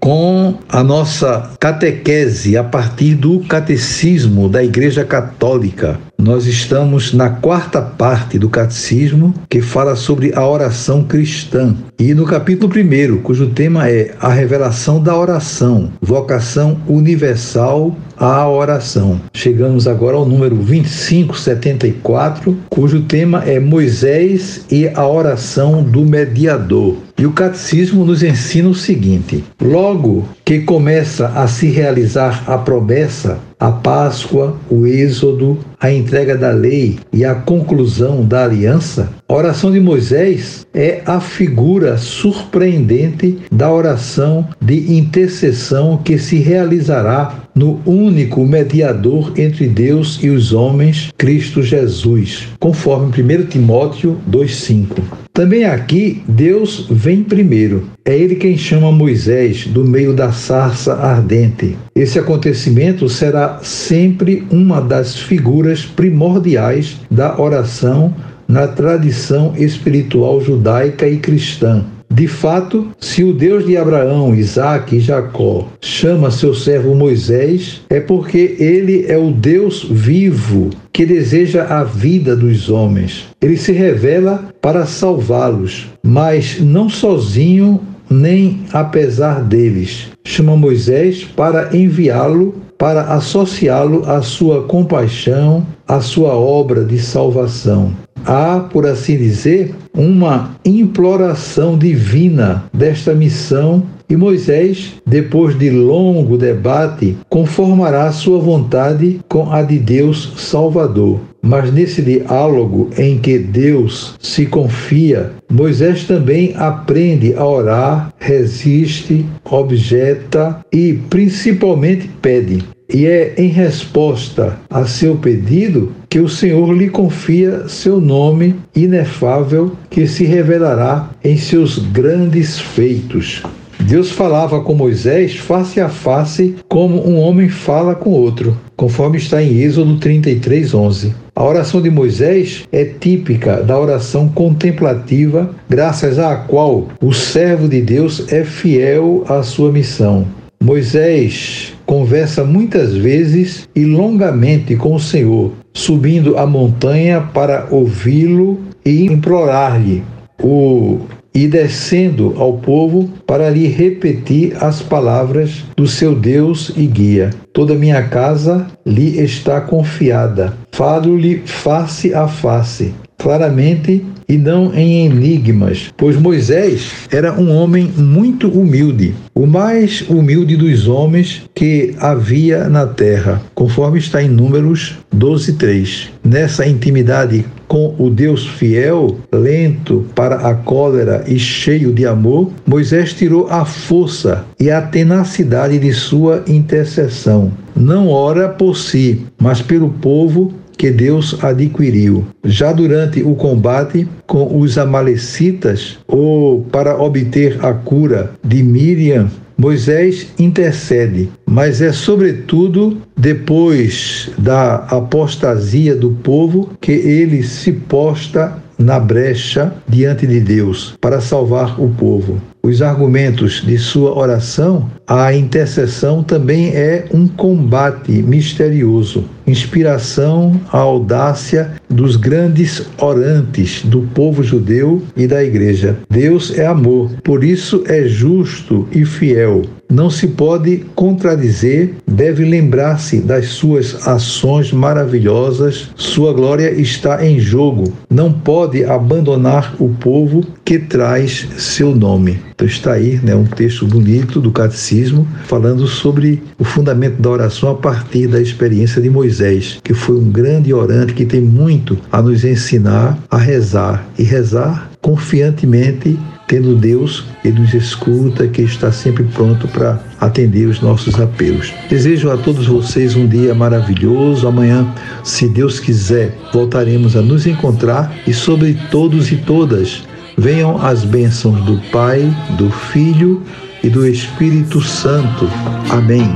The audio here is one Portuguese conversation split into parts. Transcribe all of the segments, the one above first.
com a nossa catequese a partir do catecismo da Igreja Católica. Nós estamos na quarta parte do catecismo que fala sobre a oração cristã. E no capítulo primeiro, cujo tema é a revelação da oração, vocação universal à oração. Chegamos agora ao número 2574, cujo tema é Moisés e a oração do mediador. E o catecismo nos ensina o seguinte: logo que começa a se realizar a promessa a Páscoa, o Êxodo, a entrega da lei e a conclusão da aliança, a oração de Moisés é a figura surpreendente da oração de intercessão que se realizará no único mediador entre Deus e os homens, Cristo Jesus, conforme 1 Timóteo 2,5. Também aqui, Deus vem primeiro. É ele quem chama Moisés do meio da sarça ardente. Esse acontecimento será sempre uma das figuras primordiais da oração na tradição espiritual judaica e cristã. De fato, se o Deus de Abraão, Isaque e Jacó chama seu servo Moisés, é porque ele é o Deus vivo que deseja a vida dos homens. Ele se revela para salvá-los, mas não sozinho nem apesar deles. Chama Moisés para enviá-lo, para associá-lo à sua compaixão, à sua obra de salvação há, por assim dizer, uma imploração divina desta missão e Moisés, depois de longo debate, conformará sua vontade com a de Deus Salvador. Mas nesse diálogo em que Deus se confia, Moisés também aprende a orar, resiste, objeta e principalmente pede. E é em resposta a seu pedido que o Senhor lhe confia seu nome inefável que se revelará em seus grandes feitos. Deus falava com Moisés face a face, como um homem fala com outro, conforme está em Êxodo 33, 11. A oração de Moisés é típica da oração contemplativa, graças à qual o servo de Deus é fiel à sua missão. Moisés conversa muitas vezes e longamente com o Senhor, subindo a montanha para ouvi-lo e implorar-lhe. O e descendo ao povo para lhe repetir as palavras do seu Deus e guia. Toda minha casa lhe está confiada. Falo-lhe face a face, claramente e não em enigmas, pois Moisés era um homem muito humilde, o mais humilde dos homens que havia na terra, conforme está em Números 12:3. Nessa intimidade com o Deus fiel, lento para a cólera e cheio de amor, Moisés tirou a força e a tenacidade de sua intercessão. Não ora por si, mas pelo povo que Deus adquiriu. Já durante o combate com os Amalecitas, ou para obter a cura de Miriam, Moisés intercede, mas é sobretudo depois da apostasia do povo que ele se posta na brecha diante de Deus para salvar o povo. Os argumentos de sua oração, a intercessão também é um combate misterioso, inspiração, a audácia dos grandes orantes do povo judeu e da igreja. Deus é amor, por isso é justo e fiel não se pode contradizer, deve lembrar-se das suas ações maravilhosas, sua glória está em jogo. Não pode abandonar o povo que traz seu nome. Então está aí né, um texto bonito do catecismo falando sobre o fundamento da oração a partir da experiência de Moisés, que foi um grande orante que tem muito a nos ensinar a rezar. E rezar confiantemente, tendo Deus que nos escuta, que está sempre pronto para atender os nossos apelos. Desejo a todos vocês um dia maravilhoso. Amanhã, se Deus quiser, voltaremos a nos encontrar e sobre todos e todas venham as bênçãos do Pai, do Filho e do Espírito Santo. Amém.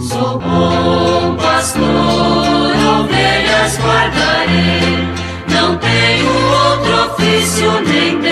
Sou bom pastor, ovelhas guardarei, não tenho outro ofício nem